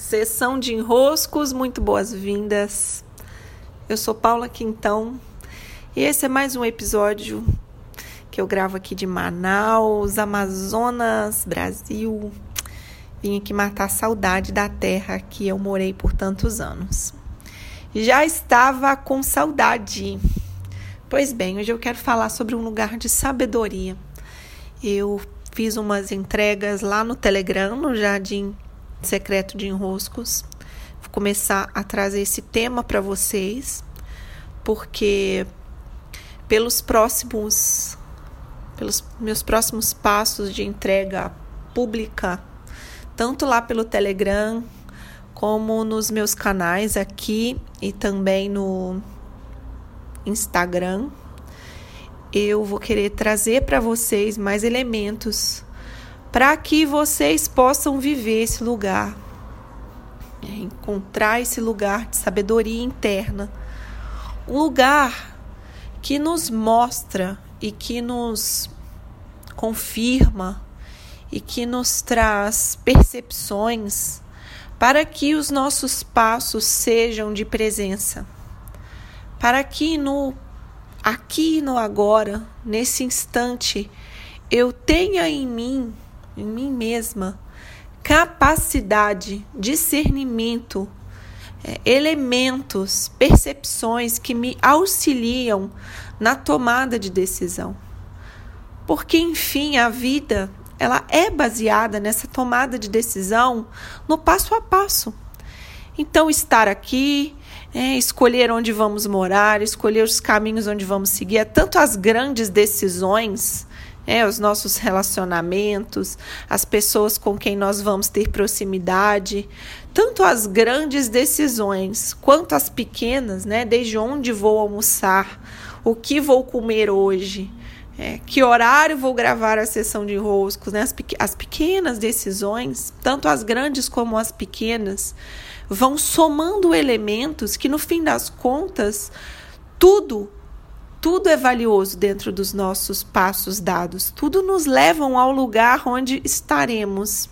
Sessão de enroscos, muito boas-vindas. Eu sou Paula Quintão e esse é mais um episódio que eu gravo aqui de Manaus, Amazonas, Brasil. Vim aqui matar a saudade da terra que eu morei por tantos anos. Já estava com saudade. Pois bem, hoje eu quero falar sobre um lugar de sabedoria. Eu fiz umas entregas lá no Telegram, no Jardim Secreto de Enroscos. Vou começar a trazer esse tema para vocês, porque pelos próximos pelos meus próximos passos de entrega pública, tanto lá pelo Telegram como nos meus canais aqui e também no Instagram, eu vou querer trazer para vocês mais elementos para que vocês possam viver esse lugar, é, encontrar esse lugar de sabedoria interna, um lugar que nos mostra e que nos confirma e que nos traz percepções para que os nossos passos sejam de presença, para que no aqui no agora, nesse instante, eu tenha em mim em mim mesma capacidade, discernimento, é, elementos, percepções que me auxiliam na tomada de decisão. Porque, enfim, a vida ela é baseada nessa tomada de decisão no passo a passo. Então, estar aqui, é, escolher onde vamos morar, escolher os caminhos onde vamos seguir, é tanto as grandes decisões é, os nossos relacionamentos, as pessoas com quem nós vamos ter proximidade, tanto as grandes decisões quanto as pequenas, né? Desde onde vou almoçar, o que vou comer hoje, é, que horário vou gravar a sessão de roscos, né? As, as pequenas decisões, tanto as grandes como as pequenas, vão somando elementos que no fim das contas tudo tudo é valioso dentro dos nossos passos dados. Tudo nos levam ao lugar onde estaremos.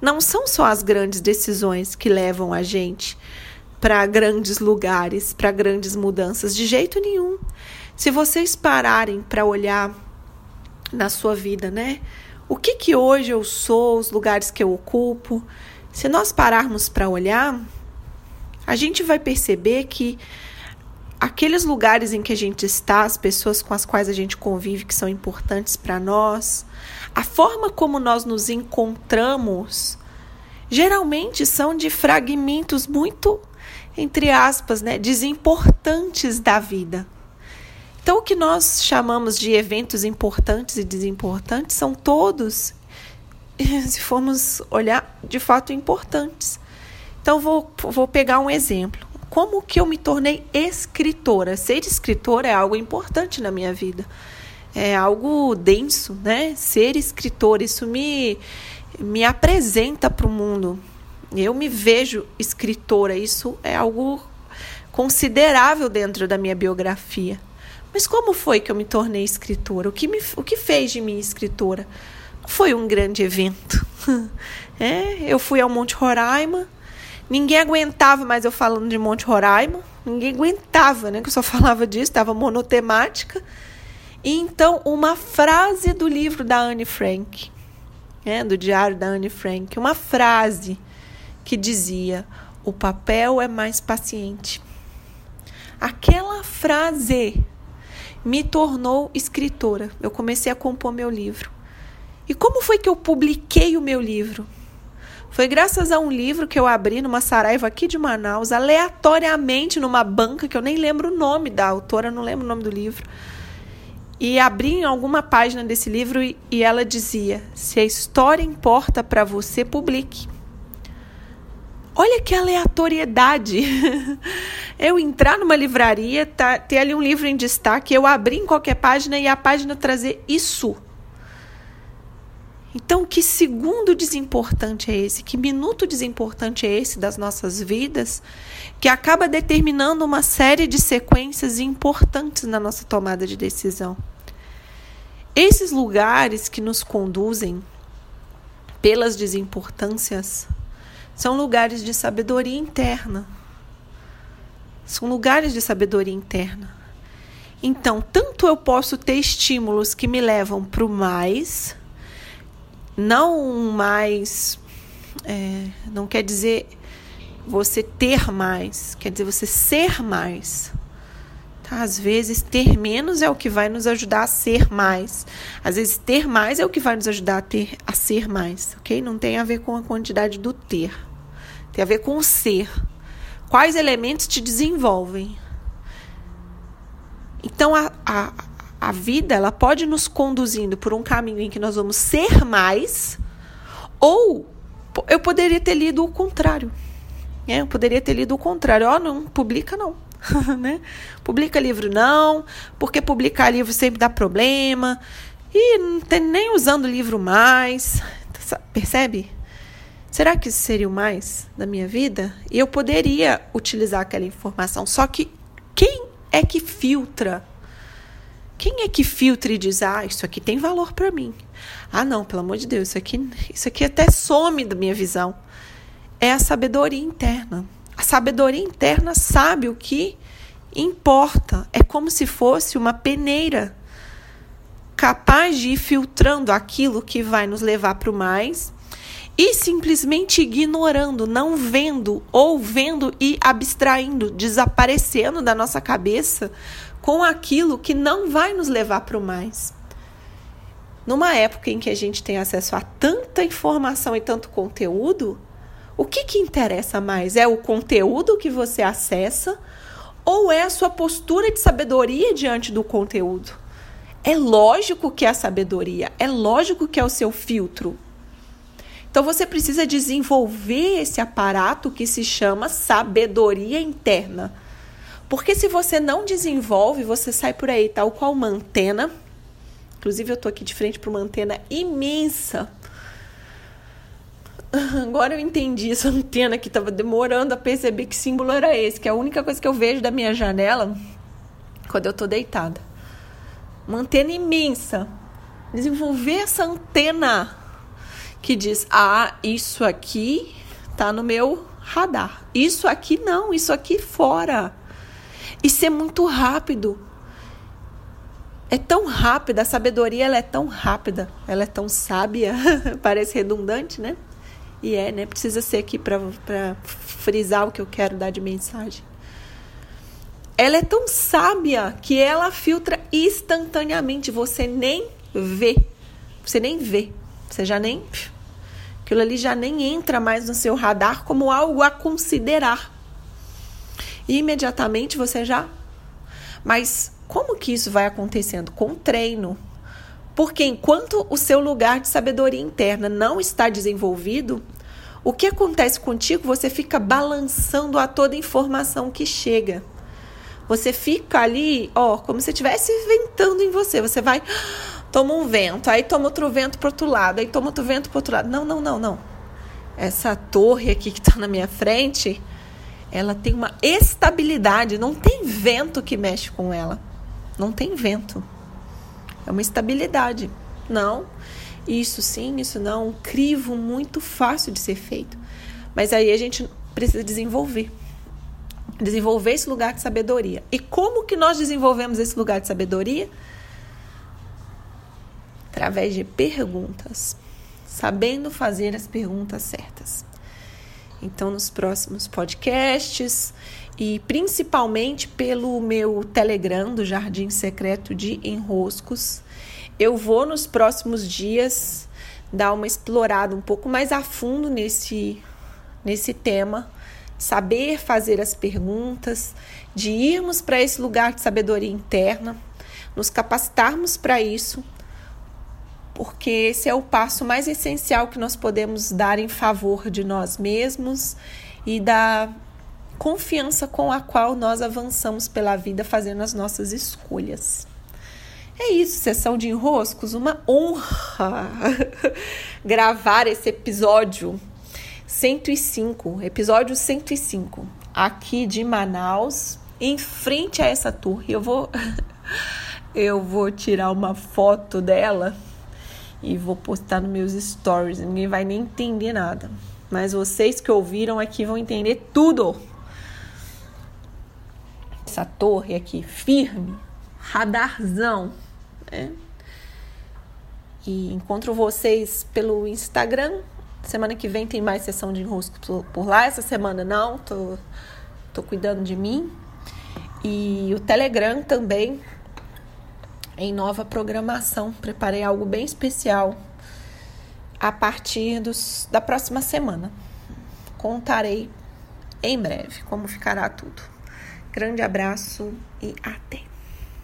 Não são só as grandes decisões que levam a gente para grandes lugares, para grandes mudanças, de jeito nenhum. Se vocês pararem para olhar na sua vida, né? O que que hoje eu sou, os lugares que eu ocupo, se nós pararmos para olhar, a gente vai perceber que aqueles lugares em que a gente está, as pessoas com as quais a gente convive que são importantes para nós, a forma como nós nos encontramos, geralmente são de fragmentos muito, entre aspas, né, desimportantes da vida. Então, o que nós chamamos de eventos importantes e desimportantes são todos, se formos olhar, de fato importantes. Então, vou, vou pegar um exemplo como que eu me tornei escritora? Ser escritora é algo importante na minha vida. É algo denso, né? Ser escritora, isso me, me apresenta para o mundo. Eu me vejo escritora, isso é algo considerável dentro da minha biografia. Mas como foi que eu me tornei escritora? O que, me, o que fez de mim escritora? Foi um grande evento. É, eu fui ao Monte Roraima, Ninguém aguentava mais eu falando de Monte Roraima. Ninguém aguentava, né? Que eu só falava disso, estava monotemática. E então, uma frase do livro da Anne Frank, né, do diário da Anne Frank, uma frase que dizia: O papel é mais paciente. Aquela frase me tornou escritora. Eu comecei a compor meu livro. E como foi que eu publiquei o meu livro? Foi graças a um livro que eu abri numa saraiva aqui de Manaus, aleatoriamente numa banca, que eu nem lembro o nome da autora, não lembro o nome do livro. E abri em alguma página desse livro e, e ela dizia: Se a história importa para você, publique. Olha que aleatoriedade. Eu entrar numa livraria, tá, ter ali um livro em destaque, eu abrir em qualquer página e a página trazer isso. Então, que segundo desimportante é esse? Que minuto desimportante é esse das nossas vidas que acaba determinando uma série de sequências importantes na nossa tomada de decisão? Esses lugares que nos conduzem pelas desimportâncias são lugares de sabedoria interna. São lugares de sabedoria interna. Então, tanto eu posso ter estímulos que me levam para o mais, não mais, é, não quer dizer você ter mais, quer dizer você ser mais. Tá? Às vezes, ter menos é o que vai nos ajudar a ser mais. Às vezes, ter mais é o que vai nos ajudar a, ter, a ser mais, ok? Não tem a ver com a quantidade do ter. Tem a ver com o ser. Quais elementos te desenvolvem? Então, a, a, a vida ela pode nos conduzindo por um caminho em que nós vamos ser mais, ou eu poderia ter lido o contrário. É, eu poderia ter lido o contrário. Ó, oh, não publica não. né? Publica livro não, porque publicar livro sempre dá problema. E não tem nem usando livro mais. Percebe? Será que isso seria o mais da minha vida? E eu poderia utilizar aquela informação. Só que quem é que filtra? Quem é que filtra e diz: "Ah, isso aqui tem valor para mim"? Ah, não, pelo amor de Deus, isso aqui, isso aqui até some da minha visão. É a sabedoria interna. A sabedoria interna sabe o que importa. É como se fosse uma peneira capaz de ir filtrando aquilo que vai nos levar para o mais e simplesmente ignorando, não vendo ou vendo e abstraindo, desaparecendo da nossa cabeça com aquilo que não vai nos levar para o mais. Numa época em que a gente tem acesso a tanta informação e tanto conteúdo, o que, que interessa mais? É o conteúdo que você acessa ou é a sua postura de sabedoria diante do conteúdo? É lógico que é a sabedoria, é lógico que é o seu filtro. Então você precisa desenvolver esse aparato que se chama sabedoria interna. Porque se você não desenvolve, você sai por aí tal qual uma antena. Inclusive eu tô aqui de frente para uma antena imensa Agora eu entendi essa antena que estava demorando a perceber que símbolo era esse, que é a única coisa que eu vejo da minha janela quando eu estou deitada. Uma antena imensa. Desenvolver essa antena que diz: "Ah, isso aqui tá no meu radar. Isso aqui não, isso aqui fora". E ser muito rápido. É tão rápida, a sabedoria ela é tão rápida, ela é tão sábia, parece redundante, né? E é, né? Precisa ser aqui para frisar o que eu quero dar de mensagem. Ela é tão sábia que ela filtra instantaneamente. Você nem vê. Você nem vê. Você já nem. Aquilo ali já nem entra mais no seu radar como algo a considerar. E imediatamente você já. Mas como que isso vai acontecendo? Com treino, porque enquanto o seu lugar de sabedoria interna não está desenvolvido, o que acontece contigo? Você fica balançando a toda informação que chega. Você fica ali, ó, como se estivesse ventando em você. Você vai, toma um vento, aí toma outro vento pro outro lado, aí toma outro vento pro outro lado. Não, não, não, não. Essa torre aqui que está na minha frente, ela tem uma estabilidade, não tem vento que mexe com ela. Não tem vento. É uma estabilidade. Não, isso sim, isso não. Um crivo muito fácil de ser feito. Mas aí a gente precisa desenvolver. Desenvolver esse lugar de sabedoria. E como que nós desenvolvemos esse lugar de sabedoria? Através de perguntas. Sabendo fazer as perguntas certas. Então, nos próximos podcasts e principalmente pelo meu Telegram do Jardim Secreto de Enroscos, eu vou nos próximos dias dar uma explorada um pouco mais a fundo nesse, nesse tema, saber fazer as perguntas, de irmos para esse lugar de sabedoria interna, nos capacitarmos para isso porque esse é o passo mais essencial que nós podemos dar em favor de nós mesmos e da confiança com a qual nós avançamos pela vida fazendo as nossas escolhas. É isso, sessão de enroscos, uma honra gravar esse episódio 105, episódio 105, aqui de Manaus, em frente a essa torre. Eu vou eu vou tirar uma foto dela e vou postar nos meus stories. Ninguém vai nem entender nada. mas vocês que ouviram aqui vão entender tudo. Essa torre aqui, firme, radarzão. Né? E encontro vocês pelo Instagram. Semana que vem tem mais sessão de enrosco por lá. Essa semana não, tô, tô cuidando de mim. E o Telegram também, em nova programação. Preparei algo bem especial a partir dos, da próxima semana. Contarei em breve como ficará tudo. Grande abraço e até!